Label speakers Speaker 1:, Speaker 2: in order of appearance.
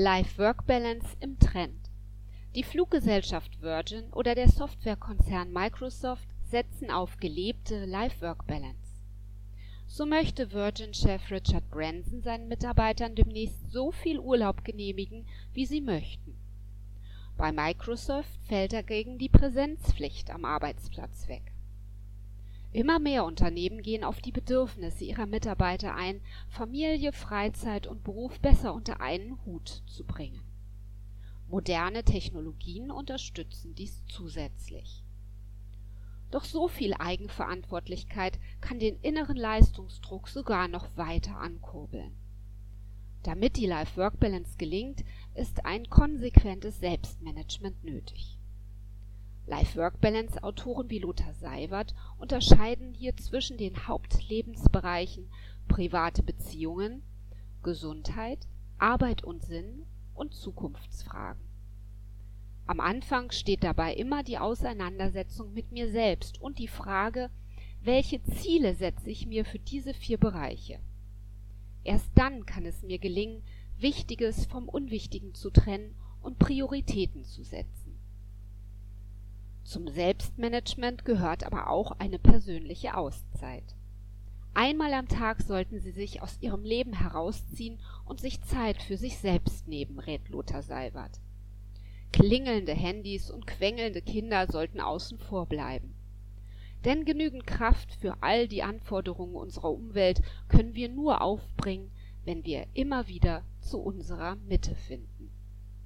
Speaker 1: Life-Work-Balance im Trend. Die Fluggesellschaft Virgin oder der Softwarekonzern Microsoft setzen auf gelebte Life-Work-Balance. So möchte Virgin-Chef Richard Branson seinen Mitarbeitern demnächst so viel Urlaub genehmigen, wie sie möchten. Bei Microsoft fällt dagegen die Präsenzpflicht am Arbeitsplatz weg. Immer mehr Unternehmen gehen auf die Bedürfnisse ihrer Mitarbeiter ein, Familie, Freizeit und Beruf besser unter einen Hut zu bringen. Moderne Technologien unterstützen dies zusätzlich. Doch so viel Eigenverantwortlichkeit kann den inneren Leistungsdruck sogar noch weiter ankurbeln. Damit die Life-Work-Balance gelingt, ist ein konsequentes Selbstmanagement nötig. Life-Work-Balance-Autoren wie Lothar Seiwert unterscheiden hier zwischen den Hauptlebensbereichen private Beziehungen, Gesundheit, Arbeit und Sinn und Zukunftsfragen. Am Anfang steht dabei immer die Auseinandersetzung mit mir selbst und die Frage, welche Ziele setze ich mir für diese vier Bereiche. Erst dann kann es mir gelingen, Wichtiges vom Unwichtigen zu trennen und Prioritäten zu setzen. Zum Selbstmanagement gehört aber auch eine persönliche Auszeit. Einmal am Tag sollten Sie sich aus Ihrem Leben herausziehen und sich Zeit für sich selbst nehmen, rät Lothar Seibert. Klingelnde Handys und quengelnde Kinder sollten außen vor bleiben. Denn genügend Kraft für all die Anforderungen unserer Umwelt können wir nur aufbringen, wenn wir immer wieder zu unserer Mitte finden.